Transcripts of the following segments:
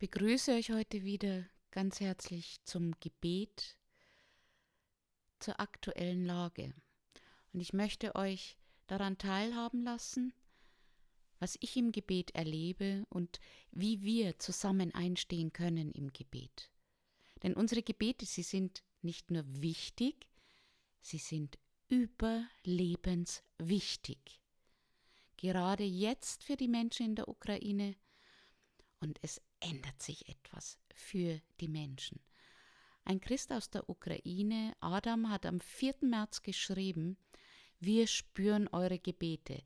Ich begrüße euch heute wieder ganz herzlich zum Gebet zur aktuellen Lage. Und ich möchte euch daran teilhaben lassen, was ich im Gebet erlebe und wie wir zusammen einstehen können im Gebet. Denn unsere Gebete, sie sind nicht nur wichtig, sie sind überlebenswichtig. Gerade jetzt für die Menschen in der Ukraine und es ändert sich etwas für die Menschen. Ein Christ aus der Ukraine, Adam, hat am 4. März geschrieben, wir spüren eure Gebete.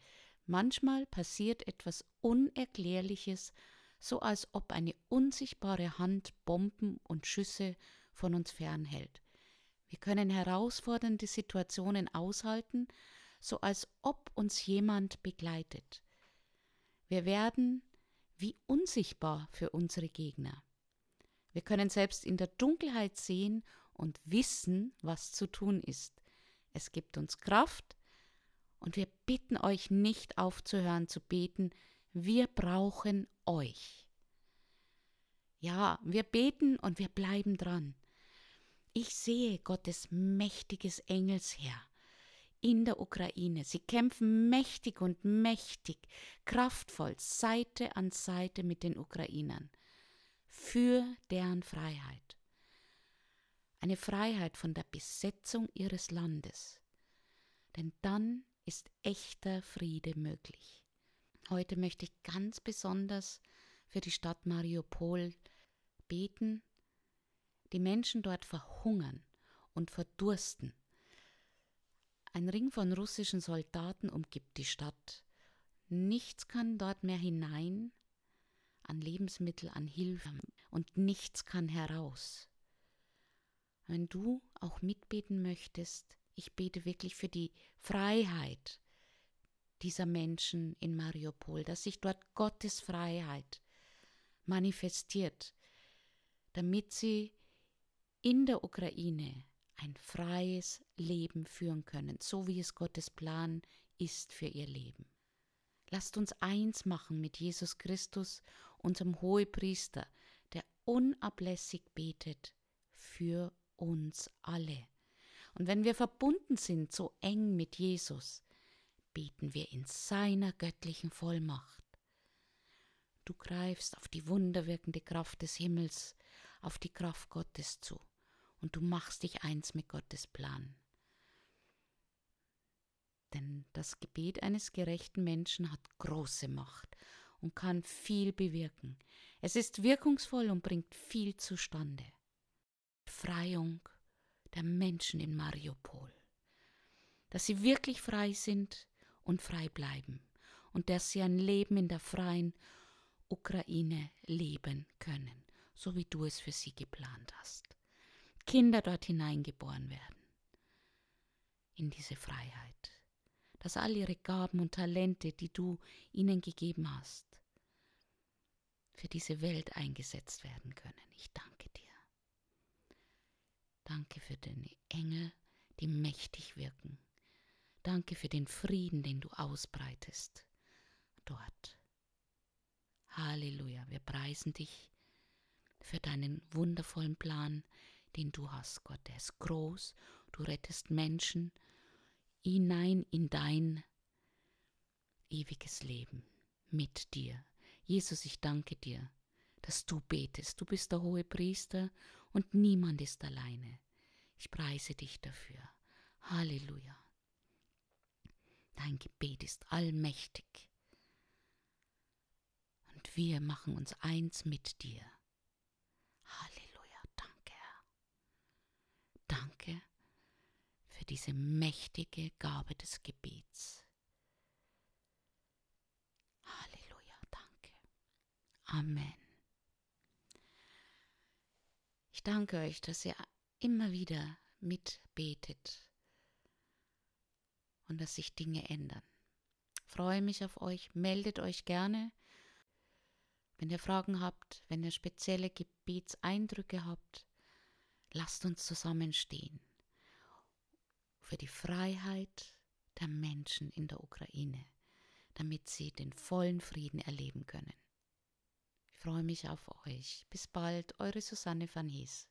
Manchmal passiert etwas Unerklärliches, so als ob eine unsichtbare Hand Bomben und Schüsse von uns fernhält. Wir können herausfordernde Situationen aushalten, so als ob uns jemand begleitet. Wir werden wie unsichtbar für unsere Gegner. Wir können selbst in der Dunkelheit sehen und wissen, was zu tun ist. Es gibt uns Kraft und wir bitten euch nicht aufzuhören zu beten. Wir brauchen euch. Ja, wir beten und wir bleiben dran. Ich sehe Gottes mächtiges Engelsheer in der Ukraine. Sie kämpfen mächtig und mächtig, kraftvoll, Seite an Seite mit den Ukrainern für deren Freiheit. Eine Freiheit von der Besetzung ihres Landes. Denn dann ist echter Friede möglich. Heute möchte ich ganz besonders für die Stadt Mariupol beten. Die Menschen dort verhungern und verdursten ein Ring von russischen Soldaten umgibt die Stadt. Nichts kann dort mehr hinein an Lebensmittel, an Hilfe und nichts kann heraus. Wenn du auch mitbeten möchtest, ich bete wirklich für die Freiheit dieser Menschen in Mariupol, dass sich dort Gottes Freiheit manifestiert, damit sie in der Ukraine ein freies Leben führen können, so wie es Gottes Plan ist für ihr Leben. Lasst uns eins machen mit Jesus Christus, unserem Hohepriester, der unablässig betet für uns alle. Und wenn wir verbunden sind so eng mit Jesus, beten wir in seiner göttlichen Vollmacht. Du greifst auf die wunderwirkende Kraft des Himmels, auf die Kraft Gottes zu und du machst dich eins mit Gottes Plan. Denn das Gebet eines gerechten Menschen hat große Macht und kann viel bewirken. Es ist wirkungsvoll und bringt viel zustande. Befreiung der Menschen in Mariupol. Dass sie wirklich frei sind und frei bleiben und dass sie ein Leben in der freien Ukraine leben können, so wie du es für sie geplant hast. Kinder dort hineingeboren werden. In diese Freiheit. Dass all ihre Gaben und Talente, die du ihnen gegeben hast, für diese Welt eingesetzt werden können. Ich danke dir. Danke für deine Engel, die mächtig wirken. Danke für den Frieden, den du ausbreitest dort. Halleluja, wir preisen dich für deinen wundervollen Plan, den du hast, Gott. Der ist groß. Du rettest Menschen hinein in dein ewiges Leben mit dir. Jesus, ich danke dir, dass du betest. Du bist der hohe Priester und niemand ist alleine. Ich preise dich dafür. Halleluja. Dein Gebet ist allmächtig. Und wir machen uns eins mit dir. Halleluja. Danke für diese mächtige Gabe des Gebets. Halleluja, danke. Amen. Ich danke euch, dass ihr immer wieder mitbetet und dass sich Dinge ändern. Ich freue mich auf euch, meldet euch gerne. Wenn ihr Fragen habt, wenn ihr spezielle Gebetseindrücke habt, Lasst uns zusammenstehen für die Freiheit der Menschen in der Ukraine, damit sie den vollen Frieden erleben können. Ich freue mich auf euch. Bis bald, eure Susanne van Hees.